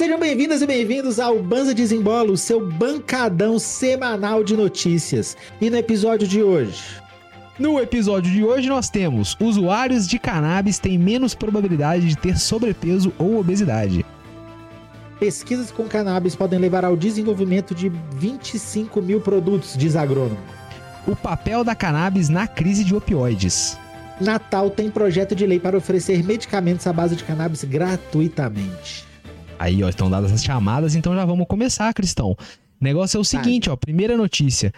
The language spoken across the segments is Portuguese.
Sejam bem-vindas e bem-vindos ao Banza Desembola, o seu bancadão semanal de notícias. E no episódio de hoje, No episódio de hoje nós temos usuários de cannabis têm menos probabilidade de ter sobrepeso ou obesidade. pesquisas com cannabis podem levar ao desenvolvimento de 25 mil produtos, diz agrônomo. O papel da cannabis na crise de opioides. Natal tem projeto de lei para oferecer medicamentos à base de cannabis gratuitamente. Aí, ó, estão dadas as chamadas, então já vamos começar, Cristão. O negócio é o seguinte, ó, primeira notícia.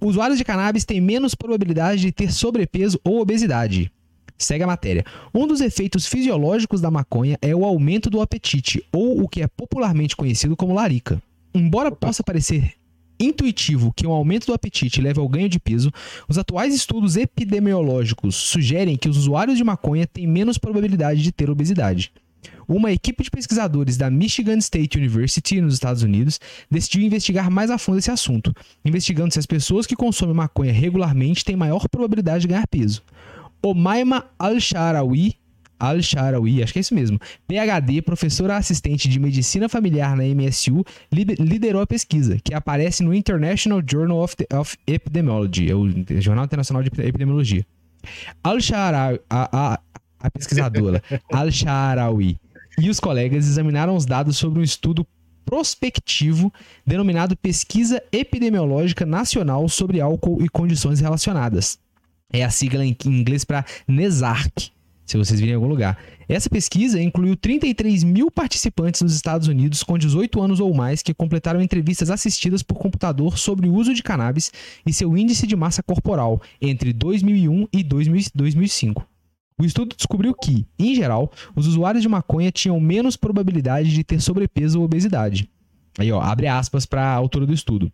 Usuários de cannabis têm menos probabilidade de ter sobrepeso ou obesidade. Segue a matéria. Um dos efeitos fisiológicos da maconha é o aumento do apetite, ou o que é popularmente conhecido como larica. Embora possa parecer intuitivo que um aumento do apetite leve ao ganho de peso, os atuais estudos epidemiológicos sugerem que os usuários de maconha têm menos probabilidade de ter obesidade. Uma equipe de pesquisadores da Michigan State University, nos Estados Unidos, decidiu investigar mais a fundo esse assunto, investigando se as pessoas que consomem maconha regularmente têm maior probabilidade de ganhar peso. Omaima Al-Sharawi, Al-Sharawi, acho que é isso mesmo, PhD, professora assistente de medicina familiar na MSU, liderou a pesquisa, que aparece no International Journal of, of Epidemiology, é o Jornal Internacional de Epidemiologia. Al-Sharawi, a, pesquisadora Al-Sharawi e os colegas examinaram os dados sobre um estudo prospectivo denominado Pesquisa Epidemiológica Nacional sobre Álcool e Condições Relacionadas. É a sigla em inglês para NESARC, se vocês virem em algum lugar. Essa pesquisa incluiu 33 mil participantes nos Estados Unidos com 18 anos ou mais que completaram entrevistas assistidas por computador sobre o uso de cannabis e seu índice de massa corporal entre 2001 e 2000 2005. O estudo descobriu que, em geral, os usuários de maconha tinham menos probabilidade de ter sobrepeso ou obesidade. Aí, ó, abre aspas para a autora do estudo.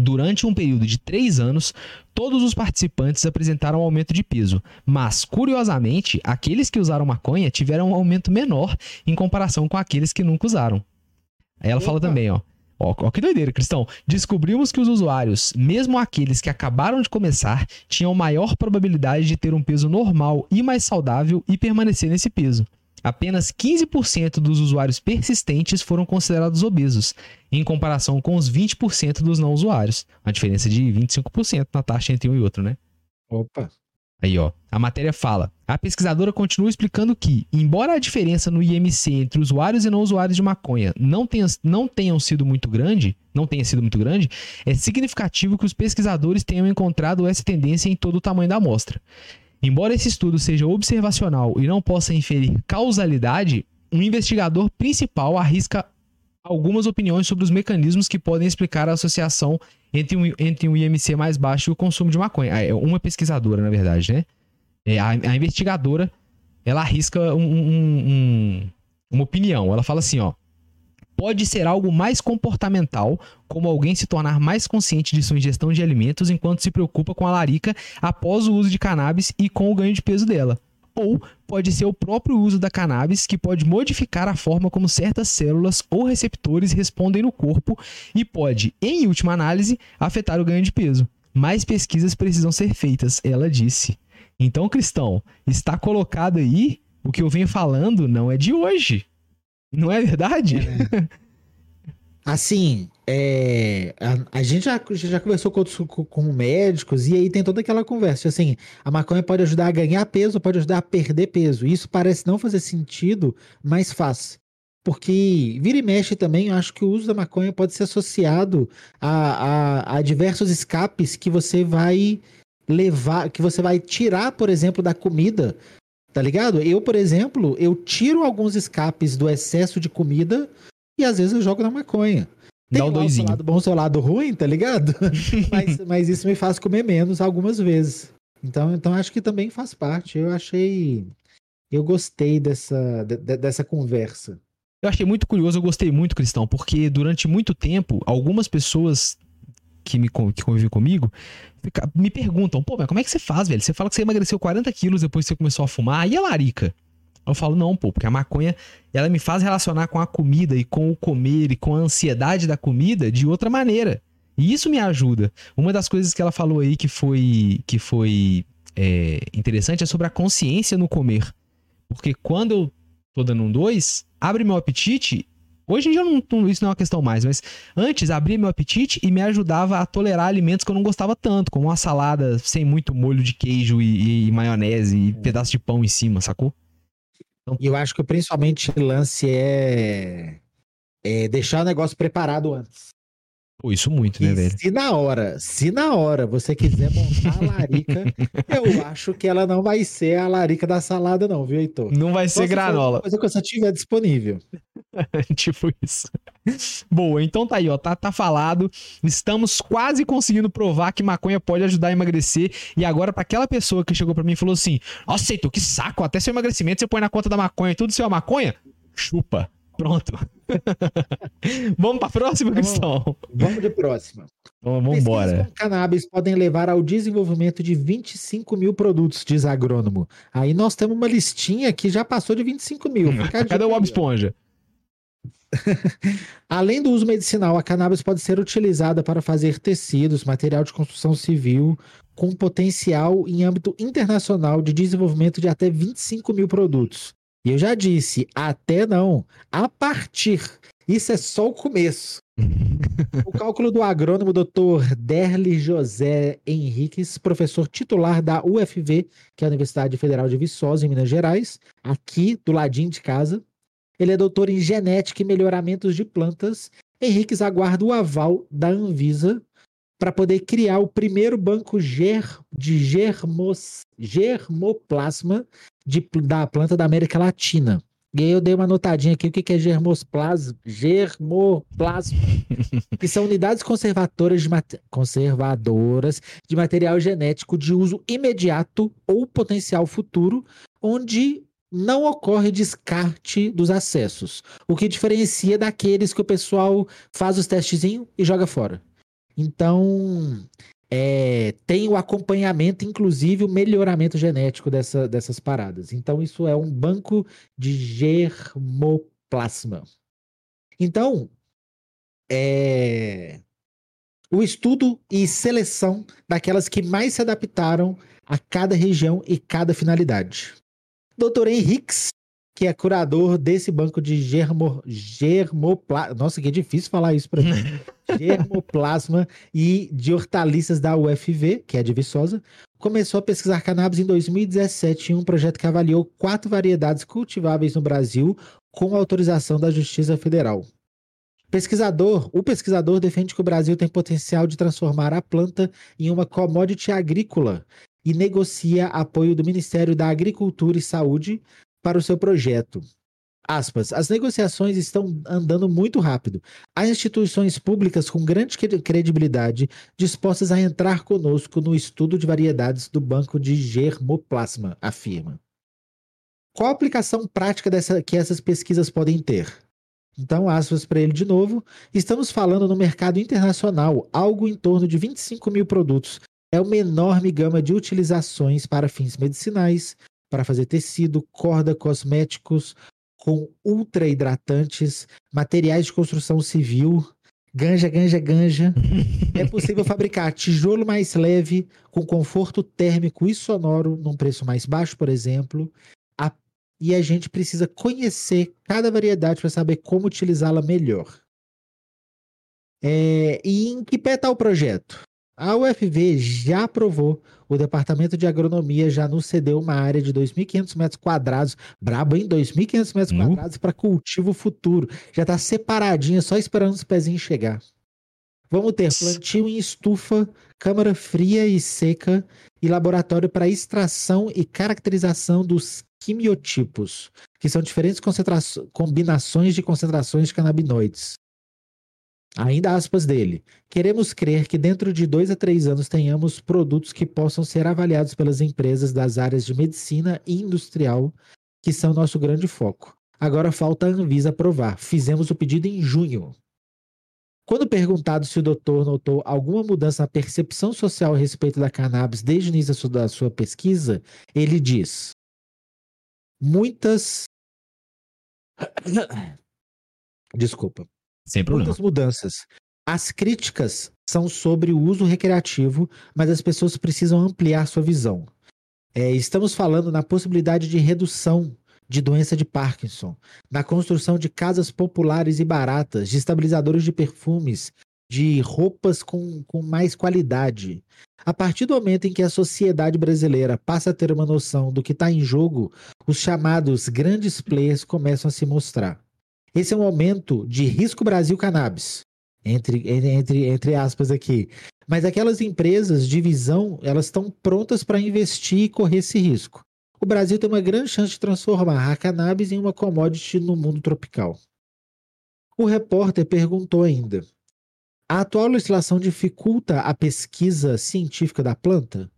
Durante um período de três anos, todos os participantes apresentaram aumento de peso, mas, curiosamente, aqueles que usaram maconha tiveram um aumento menor em comparação com aqueles que nunca usaram. Aí ela fala Opa. também, ó. Ó, ó que doideira, Cristão. Descobrimos que os usuários, mesmo aqueles que acabaram de começar, tinham maior probabilidade de ter um peso normal e mais saudável e permanecer nesse peso. Apenas 15% dos usuários persistentes foram considerados obesos, em comparação com os 20% dos não usuários. Uma diferença de 25% na taxa entre um e outro, né? Opa. Aí, ó. A matéria fala. A pesquisadora continua explicando que, embora a diferença no IMC entre usuários e não usuários de maconha não tenha, não tenham sido muito grande, não tenha sido muito grande, é significativo que os pesquisadores tenham encontrado essa tendência em todo o tamanho da amostra. Embora esse estudo seja observacional e não possa inferir causalidade, um investigador principal arrisca algumas opiniões sobre os mecanismos que podem explicar a associação entre um, entre um IMC mais baixo e o consumo de maconha. Ah, É uma pesquisadora, na verdade, né? É, a, a investigadora, ela arrisca um- um- um- uma opinião. Ela fala assim, ó. Pode ser algo mais comportamental, como alguém se tornar mais consciente de sua ingestão de alimentos enquanto se preocupa com a larica após o uso de cannabis e com o ganho de peso dela. Ou pode ser o próprio uso da cannabis que pode modificar a forma como certas células ou receptores respondem no corpo e pode, em última análise, afetar o ganho de peso. Mais pesquisas precisam ser feitas, ela disse. Então, cristão, está colocado aí o que eu venho falando não é de hoje. Não é verdade? Assim, é, a, a gente já, já conversou com, outros, com, com médicos e aí tem toda aquela conversa. Assim, a maconha pode ajudar a ganhar peso, pode ajudar a perder peso. Isso parece não fazer sentido, mas faz. Porque vira e mexe também, eu acho que o uso da maconha pode ser associado a, a, a diversos escapes que você vai levar, que você vai tirar, por exemplo, da comida. Tá ligado? Eu, por exemplo, eu tiro alguns escapes do excesso de comida e às vezes eu jogo na maconha. Tem Dá um lá o seu doisinho. lado bom, seu lado ruim, tá ligado? mas, mas isso me faz comer menos algumas vezes. Então, então acho que também faz parte. Eu achei. Eu gostei dessa, de- de- dessa conversa. Eu achei muito curioso, eu gostei muito, Cristão, porque durante muito tempo, algumas pessoas que, me, que convivem comigo me perguntam, pô, mas como é que você faz, velho? Você fala que você emagreceu 40 quilos depois que você começou a fumar, e a larica? Eu falo, não, pô, porque a maconha, ela me faz relacionar com a comida e com o comer e com a ansiedade da comida de outra maneira. E isso me ajuda. Uma das coisas que ela falou aí que foi, que foi é, interessante é sobre a consciência no comer. Porque quando eu tô dando um dois, abre meu apetite, Hoje em dia não, isso não é uma questão mais, mas antes abria meu apetite e me ajudava a tolerar alimentos que eu não gostava tanto, como uma salada sem muito molho de queijo e, e maionese e pedaço de pão em cima, sacou? Então... Eu acho que principalmente o lance é, é deixar o negócio preparado antes. Pô, isso muito, né, velho? Se na hora, se na hora você quiser montar a larica, eu acho que ela não vai ser a larica da salada, não, viu, Heitor? Não vai ser granola. Coisa que você tiver disponível. tipo isso. Boa, então tá aí, ó. Tá, tá falado. Estamos quase conseguindo provar que maconha pode ajudar a emagrecer. E agora, para aquela pessoa que chegou para mim e falou assim: Nossa, Heitor, que saco, até seu emagrecimento você põe na conta da maconha e tudo seu é maconha? Chupa. Pronto. vamos para a próxima, Cristão? Vamos de próxima. Então, vamos embora. com cannabis podem levar ao desenvolvimento de 25 mil produtos, diz agrônomo. Aí nós temos uma listinha que já passou de 25 mil. Cadê o Bob Esponja? Além do uso medicinal, a cannabis pode ser utilizada para fazer tecidos, material de construção civil, com potencial em âmbito internacional de desenvolvimento de até 25 mil produtos. E eu já disse, até não, a partir. Isso é só o começo. o cálculo do agrônomo Dr. Derli José Henriques, professor titular da UFV, que é a Universidade Federal de Viçosa, em Minas Gerais, aqui do ladinho de casa. Ele é doutor em genética e melhoramentos de plantas. Henriques aguarda o aval da Anvisa para poder criar o primeiro banco ger, de germos, germoplasma de, da planta da América Latina. E aí eu dei uma notadinha aqui, o que, é germoplasma? Germoplasma. que são unidades conservadoras de, conservadoras de material genético de uso imediato ou potencial futuro, onde não ocorre descarte dos acessos, o que diferencia daqueles que o pessoal faz os testezinhos e joga fora. Então, é, tem o acompanhamento, inclusive o melhoramento genético dessa, dessas paradas. Então, isso é um banco de germoplasma. Então, é, o estudo e seleção daquelas que mais se adaptaram a cada região e cada finalidade. Dr. Henriques que é curador desse banco de germo, germoplasma. Nossa, que difícil falar isso para mim. germoplasma e de hortaliças da UFV, que é de Viçosa, começou a pesquisar cannabis em 2017 em um projeto que avaliou quatro variedades cultiváveis no Brasil com autorização da Justiça Federal. Pesquisador, o pesquisador defende que o Brasil tem potencial de transformar a planta em uma commodity agrícola e negocia apoio do Ministério da Agricultura e Saúde para o seu projeto. Aspas, as negociações estão andando muito rápido. Há instituições públicas com grande credibilidade dispostas a entrar conosco no estudo de variedades do banco de germoplasma, afirma. Qual a aplicação prática dessa, que essas pesquisas podem ter? Então, aspas para ele de novo. Estamos falando no mercado internacional, algo em torno de 25 mil produtos. É uma enorme gama de utilizações para fins medicinais, para fazer tecido, corda, cosméticos com ultra hidratantes, materiais de construção civil, ganja, ganja, ganja. é possível fabricar tijolo mais leve, com conforto térmico e sonoro, num preço mais baixo, por exemplo. A... E a gente precisa conhecer cada variedade para saber como utilizá-la melhor. É... E em que pé está o projeto? A UFV já aprovou, o Departamento de Agronomia já nos cedeu uma área de 2.500 metros quadrados, brabo, hein? 2.500 metros uhum. quadrados para cultivo futuro. Já está separadinha, só esperando os pezinhos chegar. Vamos ter plantio em estufa, câmara fria e seca e laboratório para extração e caracterização dos quimiotipos, que são diferentes combinações de concentrações de canabinoides. Ainda aspas dele. Queremos crer que dentro de dois a três anos tenhamos produtos que possam ser avaliados pelas empresas das áreas de medicina e industrial, que são nosso grande foco. Agora falta a Anvisa aprovar. Fizemos o pedido em junho. Quando perguntado se o doutor notou alguma mudança na percepção social a respeito da cannabis desde o início da sua pesquisa, ele diz: muitas. Desculpa. Sem problema. Muitas mudanças. As críticas são sobre o uso recreativo, mas as pessoas precisam ampliar sua visão. É, estamos falando na possibilidade de redução de doença de Parkinson, na construção de casas populares e baratas, de estabilizadores de perfumes, de roupas com, com mais qualidade. A partir do momento em que a sociedade brasileira passa a ter uma noção do que está em jogo, os chamados grandes players começam a se mostrar. Esse é um momento de risco Brasil cannabis, entre, entre, entre aspas aqui. Mas aquelas empresas de visão, elas estão prontas para investir e correr esse risco o Brasil tem uma grande chance de transformar a cannabis em uma commodity no mundo tropical. O repórter perguntou ainda: a atual legislação dificulta a pesquisa científica da planta?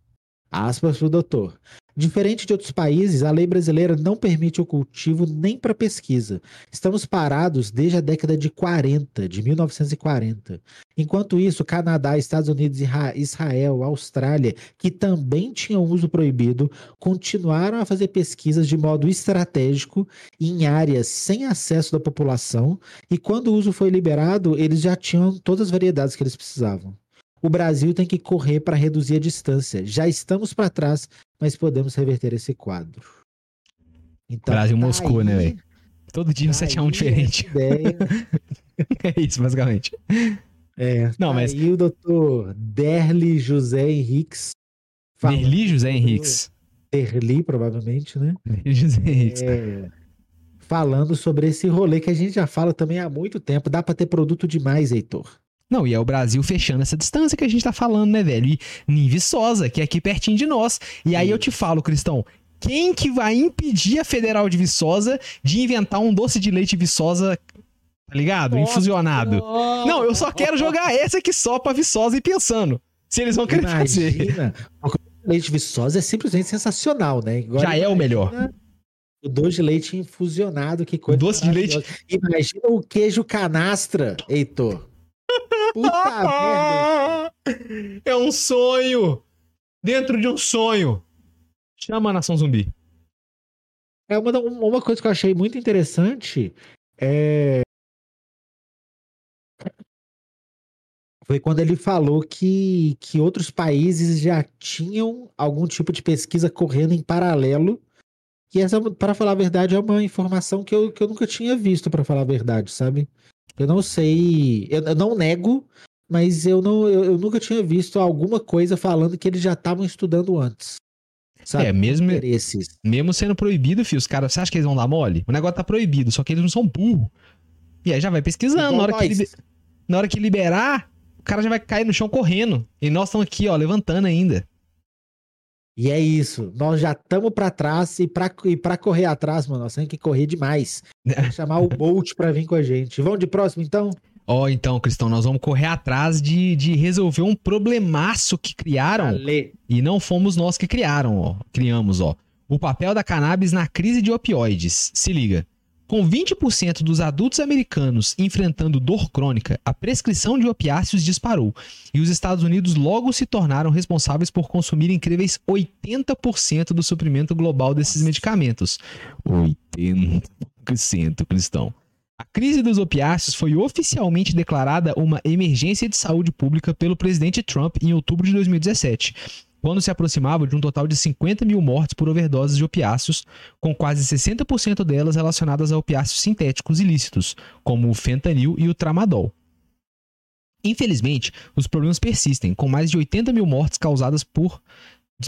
Aspas para o doutor. Diferente de outros países, a lei brasileira não permite o cultivo nem para pesquisa. Estamos parados desde a década de 40, de 1940. Enquanto isso, Canadá, Estados Unidos, Israel, Austrália, que também tinham uso proibido, continuaram a fazer pesquisas de modo estratégico em áreas sem acesso da população, e quando o uso foi liberado, eles já tinham todas as variedades que eles precisavam. O Brasil tem que correr para reduzir a distância. Já estamos para trás, mas podemos reverter esse quadro. Então, Brasil tá Moscou, né, aí, né, velho? Todo dia um 7x1 tá diferente. é isso, basicamente. É, não, tá mas. E o doutor Derli José Henriques. Derli José Henriques. Derli, provavelmente, né? Derli José Henriques. É, falando sobre esse rolê que a gente já fala também há muito tempo. Dá para ter produto demais, Heitor. Não, e é o Brasil fechando essa distância que a gente tá falando, né, velho? E Nive Sosa, que é aqui pertinho de nós. E aí eu te falo, Cristão, quem que vai impedir a Federal de Viçosa de inventar um doce de leite Viçosa, tá ligado? Nossa, Infusionado. Nossa. Não, eu só quero jogar essa aqui só pra Viçosa e pensando se eles vão querer Imagina. fazer. O leite Viçosa é simplesmente sensacional, né? Agora, Já é o melhor. O doce de leite infusionado, que coisa. Doce de leite. Imagina o queijo canastra, Heitor. Puta merda. É um sonho. Dentro de um sonho. Chama a Nação Zumbi. É uma, uma coisa que eu achei muito interessante é... foi quando ele falou que, que outros países já tinham algum tipo de pesquisa correndo em paralelo. E essa, para falar a verdade, é uma informação que eu, que eu nunca tinha visto, para falar a verdade, sabe? Eu não sei, eu, eu não nego, mas eu, não, eu, eu, nunca tinha visto alguma coisa falando que eles já estavam estudando antes. Sabe? É, mesmo, mesmo sendo proibido, filho, os caras, você acha que eles vão dar mole? O negócio tá proibido, só que eles não são burros. E aí já vai pesquisando, na hora, que na hora que liberar, o cara já vai cair no chão correndo. E nós estamos aqui, ó, levantando ainda. E é isso. Nós já estamos para trás e para e pra correr atrás, mano, nós temos que correr demais. chamar o Bolt para vir com a gente. Vamos de próximo, então? Ó, oh, então, Cristão, nós vamos correr atrás de, de resolver um problemaço que criaram. Ale. E não fomos nós que criaram, ó. Criamos, ó. O papel da cannabis na crise de opioides. Se liga. Com 20% dos adultos americanos enfrentando dor crônica, a prescrição de opiáceos disparou e os Estados Unidos logo se tornaram responsáveis por consumir incríveis 80% do suprimento global desses medicamentos. 80%, cristão. A crise dos opiáceos foi oficialmente declarada uma emergência de saúde pública pelo presidente Trump em outubro de 2017 quando se aproximava de um total de 50 mil mortes por overdoses de opiáceos, com quase 60% delas relacionadas a opiáceos sintéticos ilícitos, como o fentanil e o tramadol. Infelizmente, os problemas persistem, com mais de 80 mil mortes causadas por.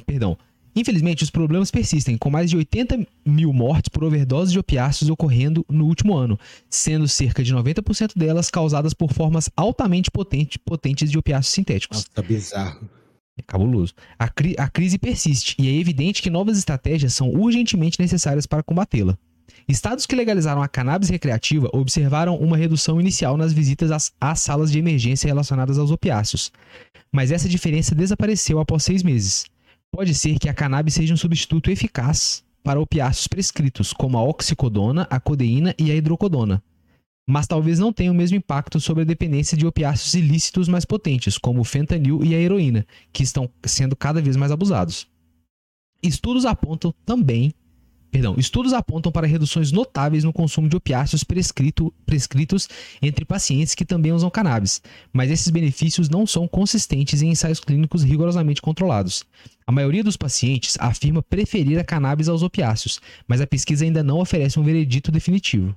Perdão. Infelizmente, os problemas persistem, com mais de 80 mil mortes por overdoses de opiáceos ocorrendo no último ano, sendo cerca de 90% delas causadas por formas altamente potente, potentes de opiáceos sintéticos. Nossa, tá bizarro. É cabuloso. A, cri a crise persiste e é evidente que novas estratégias são urgentemente necessárias para combatê-la. Estados que legalizaram a cannabis recreativa observaram uma redução inicial nas visitas às, às, salas de emergência relacionadas aos opiáceos, mas essa diferença desapareceu após seis meses. Pode ser que a cannabis seja um substituto eficaz para opiáceos prescritos, como a oxicodona, a codeína e a hidrocodona mas talvez não tenha o mesmo impacto sobre a dependência de opiáceos ilícitos mais potentes, como o fentanil e a heroína, que estão sendo cada vez mais abusados. Estudos apontam também Perdão, estudos apontam para reduções notáveis no consumo de opiáceos prescrito, prescritos entre pacientes que também usam cannabis, mas esses benefícios não são consistentes em ensaios clínicos rigorosamente controlados. A maioria dos pacientes afirma preferir a cannabis aos opiáceos, mas a pesquisa ainda não oferece um veredito definitivo.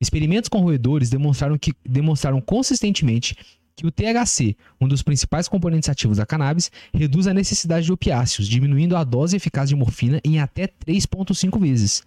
Experimentos com roedores demonstraram, que, demonstraram consistentemente que o THC, um dos principais componentes ativos da cannabis, reduz a necessidade de opiáceos, diminuindo a dose eficaz de morfina em até 3,5 vezes.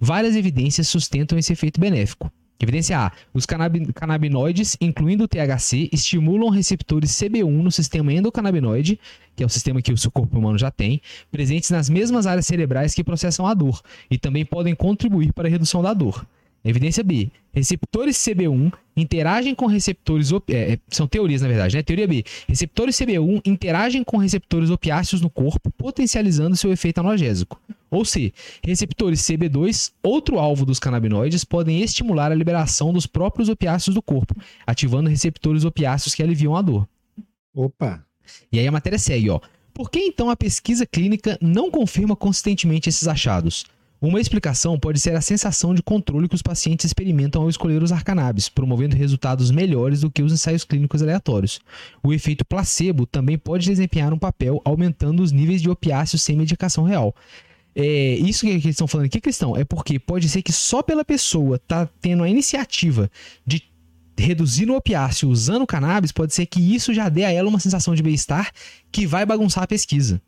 Várias evidências sustentam esse efeito benéfico. Evidência A: os canabinoides, incluindo o THC, estimulam receptores CB1 no sistema endocannabinoide, que é o sistema que o corpo humano já tem, presentes nas mesmas áreas cerebrais que processam a dor, e também podem contribuir para a redução da dor. Evidência B. Receptores CB1 interagem com receptores. É, é, são teorias, na verdade, né? Teoria B. Receptores CB1 interagem com receptores opiáceos no corpo, potencializando seu efeito analgésico. Ou C. Receptores CB2, outro alvo dos canabinoides, podem estimular a liberação dos próprios opiáceos do corpo, ativando receptores opiáceos que aliviam a dor. Opa! E aí a matéria segue, ó. Por que então a pesquisa clínica não confirma consistentemente esses achados? Uma explicação pode ser a sensação de controle que os pacientes experimentam ao escolher usar cannabis, promovendo resultados melhores do que os ensaios clínicos aleatórios. O efeito placebo também pode desempenhar um papel aumentando os níveis de opiáceos sem medicação real. É, isso que eles estão falando aqui, questão, é porque pode ser que só pela pessoa tá tendo a iniciativa de reduzir o opiáceo usando cannabis, pode ser que isso já dê a ela uma sensação de bem-estar que vai bagunçar a pesquisa.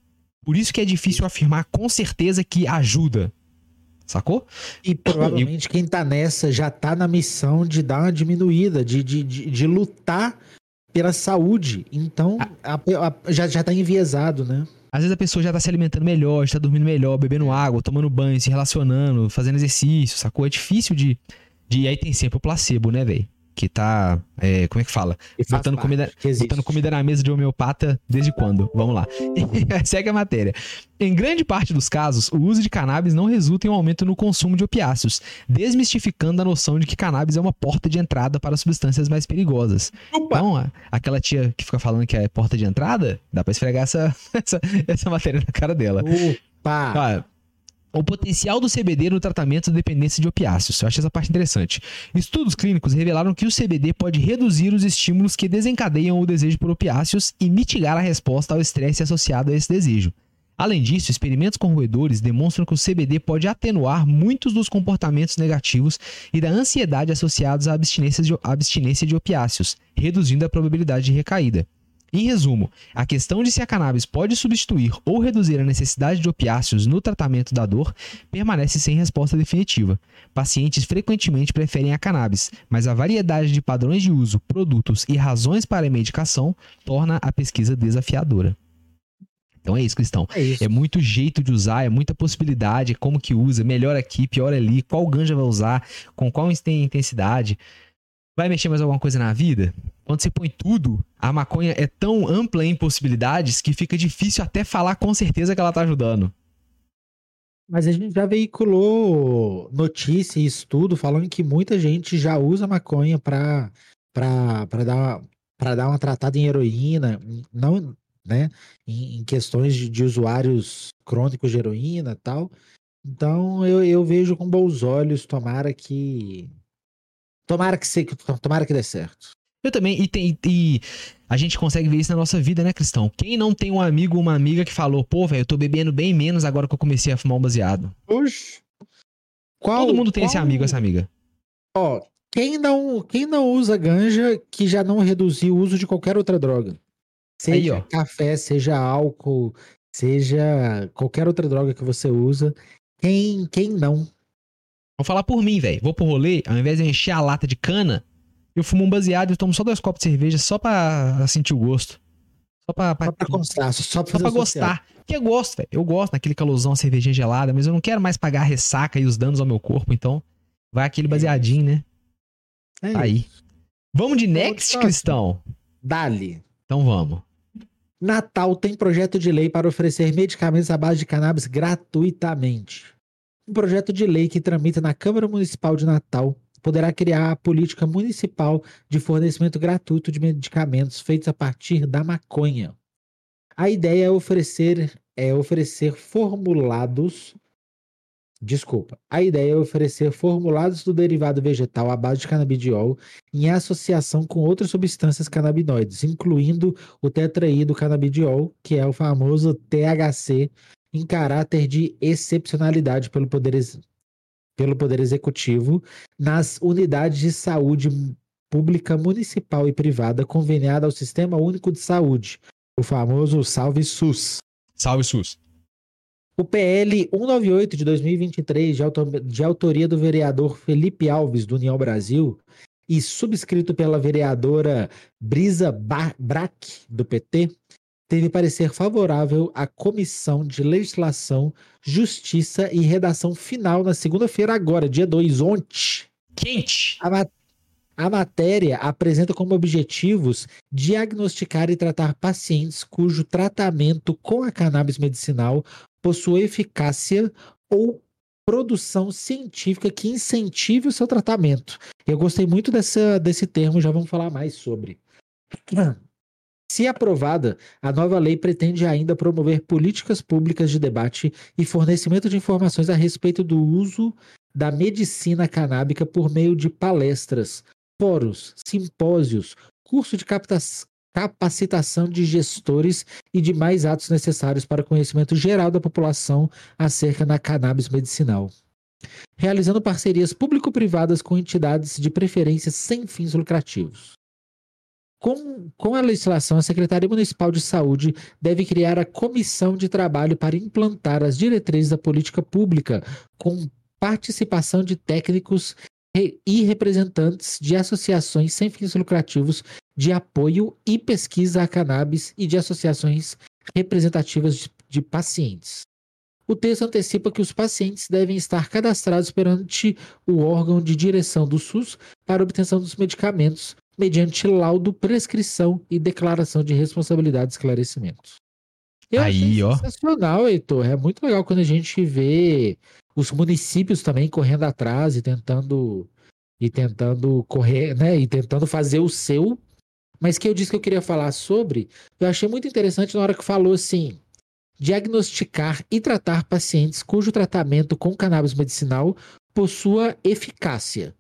Por isso que é difícil afirmar com certeza que ajuda. Sacou? E provavelmente e... quem tá nessa já tá na missão de dar uma diminuída, de, de, de, de lutar pela saúde. Então, a, a, já, já tá enviesado, né? Às vezes a pessoa já tá se alimentando melhor, está dormindo melhor, bebendo água, tomando banho, se relacionando, fazendo exercício, sacou? É difícil de. de... Aí tem sempre o placebo, né, velho? Que tá. É, como é que fala? Botando comida, botando comida na mesa de homeopata desde quando? Vamos lá. Segue a matéria. Em grande parte dos casos, o uso de cannabis não resulta em um aumento no consumo de opiáceos, desmistificando a noção de que cannabis é uma porta de entrada para substâncias mais perigosas. Opa. Então, aquela tia que fica falando que é porta de entrada, dá pra esfregar essa, essa, essa matéria na cara dela. Opa! Ah, o potencial do CBD no tratamento da dependência de opiáceos. Eu acho essa parte interessante. Estudos clínicos revelaram que o CBD pode reduzir os estímulos que desencadeiam o desejo por opiáceos e mitigar a resposta ao estresse associado a esse desejo. Além disso, experimentos com roedores demonstram que o CBD pode atenuar muitos dos comportamentos negativos e da ansiedade associados à abstinência de, à abstinência de opiáceos, reduzindo a probabilidade de recaída. Em resumo, a questão de se a cannabis pode substituir ou reduzir a necessidade de opiáceos no tratamento da dor permanece sem resposta definitiva. Pacientes frequentemente preferem a cannabis, mas a variedade de padrões de uso, produtos e razões para a medicação torna a pesquisa desafiadora. Então é isso, Cristão. É, isso. é muito jeito de usar, é muita possibilidade, como que usa, melhor aqui, pior ali, qual ganja vai usar, com qual intensidade. Vai mexer mais alguma coisa na vida? Quando você põe tudo, a maconha é tão ampla em possibilidades que fica difícil até falar com certeza que ela tá ajudando. Mas a gente já veiculou notícia e estudo falando que muita gente já usa maconha para para dar para dar uma tratada em heroína, não, né, em, em questões de, de, usuários crônicos de heroína, tal. Então eu, eu vejo com bons olhos, tomara que Tomara que, se, tomara que dê certo. Eu também, e, tem, e a gente consegue ver isso na nossa vida, né, Cristão? Quem não tem um amigo ou uma amiga que falou, pô, velho, eu tô bebendo bem menos agora que eu comecei a fumar um baseado? Oxe. Qual, Todo mundo tem qual... esse amigo, essa amiga. Ó, quem não, quem não usa ganja que já não reduziu o uso de qualquer outra droga? Seja Aí, café, seja álcool, seja qualquer outra droga que você usa. Quem, quem não? Vou falar por mim, velho. Vou pro rolê, ao invés de encher a lata de cana, eu fumo um baseado e tomo só dois copos de cerveja só pra sentir o gosto. Só pra, pra, só pra constar, só pra, só pra gostar. Porque eu gosto, velho. Eu gosto daquele calorzão, cervejinha gelada, mas eu não quero mais pagar a ressaca e os danos ao meu corpo, então vai aquele é baseadinho, né? É Aí. Vamos de next, Cristão? Dali. Então vamos. Natal tem projeto de lei para oferecer medicamentos à base de cannabis gratuitamente. Um projeto de lei que tramita na Câmara Municipal de Natal poderá criar a política municipal de fornecimento gratuito de medicamentos feitos a partir da maconha. A ideia é oferecer, é oferecer formulados Desculpa. A ideia é oferecer formulados do derivado vegetal à base de canabidiol em associação com outras substâncias canabinoides, incluindo o tetraído canabidiol, que é o famoso THC, em caráter de excepcionalidade pelo poder, pelo poder executivo nas unidades de saúde pública municipal e privada conveniada ao Sistema Único de Saúde, o famoso Salve SUS. Salve SUS. O PL 198 de 2023, de, autor, de autoria do vereador Felipe Alves, do União Brasil, e subscrito pela vereadora Brisa Brack, do PT, teve parecer favorável à Comissão de Legislação, Justiça e Redação Final na segunda-feira, agora, dia 2, ontem. Quente! A, a matéria apresenta como objetivos diagnosticar e tratar pacientes cujo tratamento com a cannabis medicinal possui eficácia ou produção científica que incentive o seu tratamento. Eu gostei muito dessa, desse termo, já vamos falar mais sobre. Se aprovada, a nova lei pretende ainda promover políticas públicas de debate e fornecimento de informações a respeito do uso da medicina canábica por meio de palestras, fóruns, simpósios, curso de capacitação de gestores e demais atos necessários para o conhecimento geral da população acerca da cannabis medicinal. Realizando parcerias público-privadas com entidades de preferência sem fins lucrativos. Com, com a legislação, a Secretaria Municipal de Saúde deve criar a comissão de trabalho para implantar as diretrizes da política pública, com participação de técnicos e representantes de associações sem fins lucrativos de apoio e pesquisa a cannabis e de associações representativas de, de pacientes. O texto antecipa que os pacientes devem estar cadastrados perante o órgão de direção do SUS para obtenção dos medicamentos, mediante laudo, prescrição e declaração de responsabilidade e esclarecimentos. Eu Aí, ó. sensacional, Heitor. É muito legal quando a gente vê os municípios também correndo atrás e tentando e tentando correr, né, e tentando fazer o seu mas que eu disse que eu queria falar sobre, eu achei muito interessante na hora que falou assim: diagnosticar e tratar pacientes cujo tratamento com cannabis medicinal possua eficácia,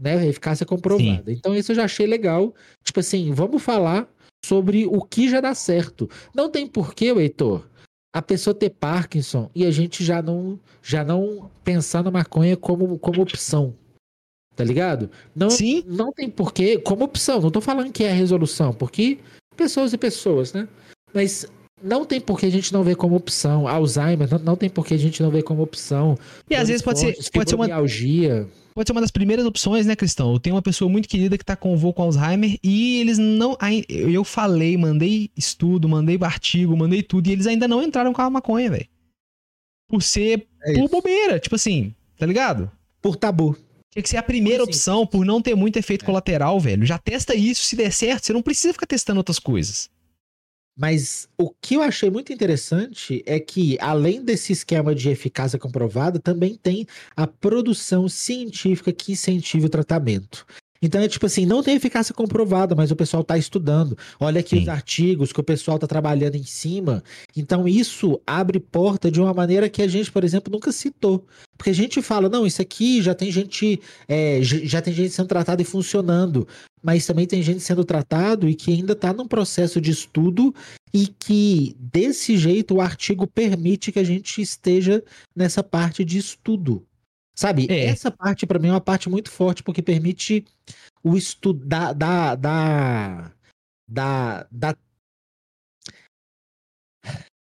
né? Eficácia comprovada. Sim. Então, isso eu já achei legal. Tipo assim, vamos falar sobre o que já dá certo. Não tem porquê, Heitor, a pessoa ter Parkinson e a gente já não já não pensar na maconha como, como opção tá ligado? Não, Sim. não tem porquê, como opção, não tô falando que é a resolução, porque pessoas e pessoas, né? Mas não tem porquê a gente não ver como opção. Alzheimer, não, não tem porquê a gente não ver como opção. E às vezes pode ser, pode ser uma Pode ser uma das primeiras opções, né, Cristão? Eu tenho uma pessoa muito querida que tá com voo com Alzheimer e eles não. Eu falei, mandei estudo, mandei artigo, mandei tudo e eles ainda não entraram com a maconha, velho. Por ser é por bobeira, tipo assim, tá ligado? Por tabu. Tinha que ser a primeira assim, opção por não ter muito efeito é. colateral, velho. Já testa isso, se der certo, você não precisa ficar testando outras coisas. Mas o que eu achei muito interessante é que, além desse esquema de eficácia comprovada, também tem a produção científica que incentiva o tratamento. Então é tipo assim, não tem eficácia comprovada, mas o pessoal está estudando. Olha aqui Sim. os artigos que o pessoal está trabalhando em cima. Então isso abre porta de uma maneira que a gente, por exemplo, nunca citou. Porque a gente fala, não, isso aqui já tem gente, é, já tem gente sendo tratada e funcionando. Mas também tem gente sendo tratado e que ainda está num processo de estudo e que desse jeito o artigo permite que a gente esteja nessa parte de estudo. Sabe? É. Essa parte, para mim, é uma parte muito forte, porque permite o estudo da. da, da, da, da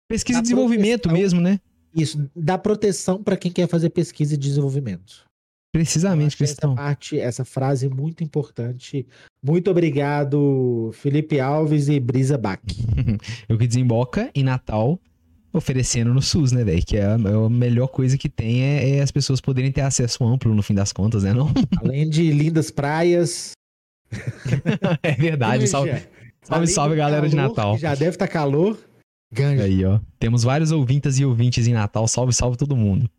Pesquisa da e desenvolvimento mesmo, né? Isso, dá proteção para quem quer fazer pesquisa e desenvolvimento. Precisamente, Cristão. Essa parte, essa frase muito importante. Muito obrigado, Felipe Alves e Brisa Bach. o que desemboca em Natal oferecendo no SUS, né, velho? Que é a, é a, melhor coisa que tem é, é, as pessoas poderem ter acesso amplo no fim das contas, né? Não? Além de lindas praias. é verdade. Salve, salve, salve galera calor, de Natal. Já deve estar tá calor. Ganja. Aí, ó. Temos vários ouvintes e ouvintes em Natal. Salve, salve todo mundo.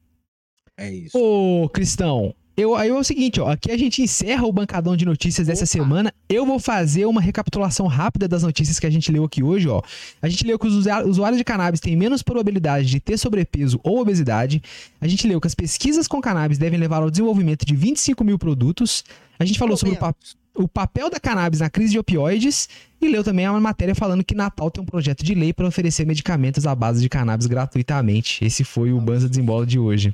É isso. Ô, Cristão, eu, aí é o seguinte, ó. Aqui a gente encerra o bancadão de notícias dessa Opa. semana. Eu vou fazer uma recapitulação rápida das notícias que a gente leu aqui hoje, ó. A gente leu que os usuários de cannabis têm menos probabilidade de ter sobrepeso ou obesidade. A gente leu que as pesquisas com cannabis devem levar ao desenvolvimento de 25 mil produtos. A gente falou sobre o, pa o papel da cannabis na crise de opioides e leu também uma matéria falando que Natal tem um projeto de lei para oferecer medicamentos à base de cannabis gratuitamente. Esse foi o Banza Desembola de hoje.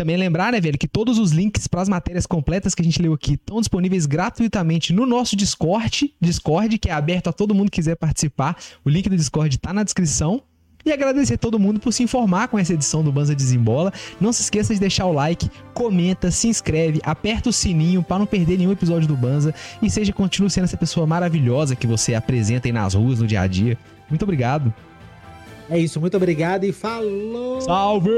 Também lembrar, né, velho, que todos os links para as matérias completas que a gente leu aqui estão disponíveis gratuitamente no nosso Discord, Discord, que é aberto a todo mundo que quiser participar. O link do Discord está na descrição. E agradecer a todo mundo por se informar com essa edição do Banza Desembola. Não se esqueça de deixar o like, comenta, se inscreve, aperta o sininho para não perder nenhum episódio do Banza e seja continue sendo essa pessoa maravilhosa que você apresenta aí nas ruas no dia a dia. Muito obrigado. É isso, muito obrigado e falou! Salve!